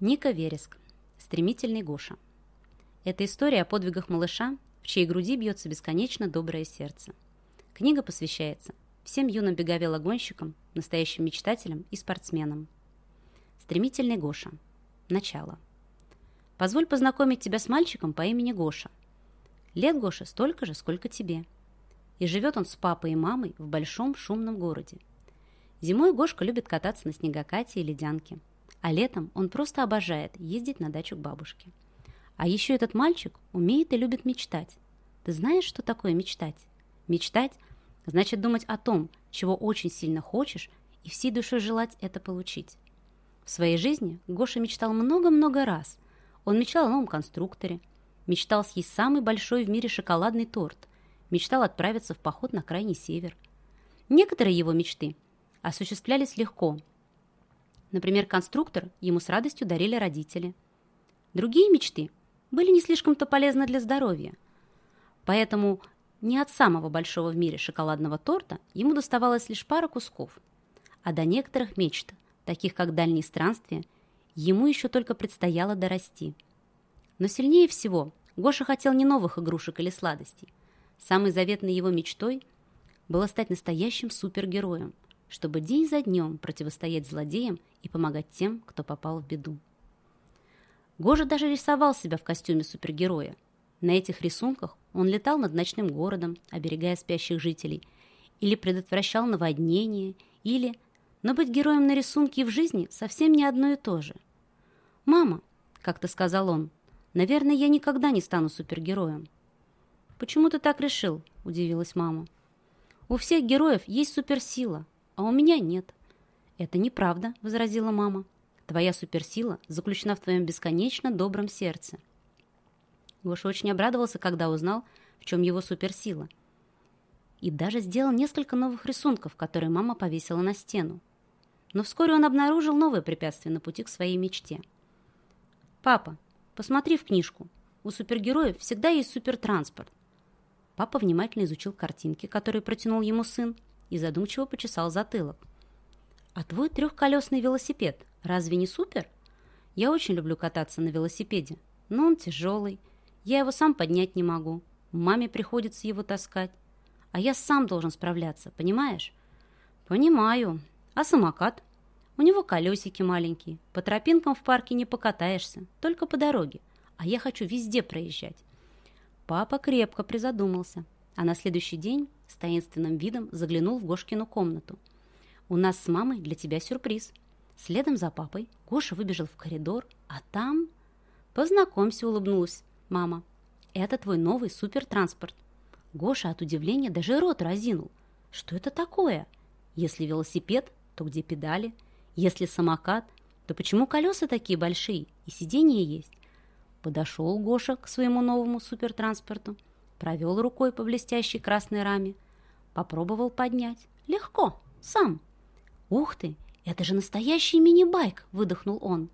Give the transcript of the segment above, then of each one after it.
Ника Вереск. Стремительный Гоша. Это история о подвигах малыша, в чьей груди бьется бесконечно доброе сердце. Книга посвящается всем юным беговелогонщикам, настоящим мечтателям и спортсменам. Стремительный Гоша. Начало. Позволь познакомить тебя с мальчиком по имени Гоша. Лет Гоша столько же, сколько тебе. И живет он с папой и мамой в большом шумном городе. Зимой Гошка любит кататься на снегокате и ледянке – а летом он просто обожает ездить на дачу к бабушке. А еще этот мальчик умеет и любит мечтать. Ты знаешь, что такое мечтать? Мечтать – значит думать о том, чего очень сильно хочешь, и всей душой желать это получить. В своей жизни Гоша мечтал много-много раз. Он мечтал о новом конструкторе, мечтал съесть самый большой в мире шоколадный торт, мечтал отправиться в поход на крайний север. Некоторые его мечты осуществлялись легко – Например, конструктор ему с радостью дарили родители. Другие мечты были не слишком-то полезны для здоровья. Поэтому не от самого большого в мире шоколадного торта ему доставалось лишь пара кусков. А до некоторых мечт, таких как дальние странствия, ему еще только предстояло дорасти. Но сильнее всего Гоша хотел не новых игрушек или сладостей. Самой заветной его мечтой было стать настоящим супергероем – чтобы день за днем противостоять злодеям и помогать тем, кто попал в беду. Гожа даже рисовал себя в костюме супергероя. На этих рисунках он летал над ночным городом, оберегая спящих жителей, или предотвращал наводнение, или... Но быть героем на рисунке и в жизни совсем не одно и то же. «Мама», — как-то сказал он, — «наверное, я никогда не стану супергероем». «Почему ты так решил?» — удивилась мама. «У всех героев есть суперсила, а у меня нет». «Это неправда», — возразила мама. «Твоя суперсила заключена в твоем бесконечно добром сердце». Гоша очень обрадовался, когда узнал, в чем его суперсила. И даже сделал несколько новых рисунков, которые мама повесила на стену. Но вскоре он обнаружил новое препятствие на пути к своей мечте. «Папа, посмотри в книжку. У супергероев всегда есть супертранспорт». Папа внимательно изучил картинки, которые протянул ему сын, и задумчиво почесал затылок. «А твой трехколесный велосипед разве не супер? Я очень люблю кататься на велосипеде, но он тяжелый. Я его сам поднять не могу. Маме приходится его таскать. А я сам должен справляться, понимаешь?» «Понимаю. А самокат?» «У него колесики маленькие. По тропинкам в парке не покатаешься, только по дороге. А я хочу везде проезжать». Папа крепко призадумался, а на следующий день с таинственным видом заглянул в Гошкину комнату. «У нас с мамой для тебя сюрприз». Следом за папой Гоша выбежал в коридор, а там... «Познакомься», — улыбнулась мама. «Это твой новый супертранспорт». Гоша от удивления даже рот разинул. «Что это такое? Если велосипед, то где педали? Если самокат, то почему колеса такие большие и сиденья есть?» Подошел Гоша к своему новому супертранспорту, провел рукой по блестящей красной раме, Попробовал поднять. Легко, сам. Ух ты, это же настоящий мини-байк, выдохнул он.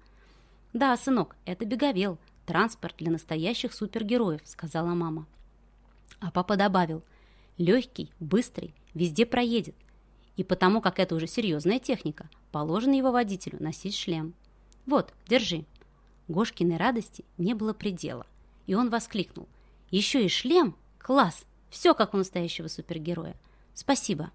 Да, сынок, это беговел, транспорт для настоящих супергероев, сказала мама. А папа добавил, легкий, быстрый, везде проедет. И потому, как это уже серьезная техника, положено его водителю носить шлем. Вот, держи. Гошкиной радости не было предела, и он воскликнул. Еще и шлем? Класс! Все как у настоящего супергероя. Спасибо.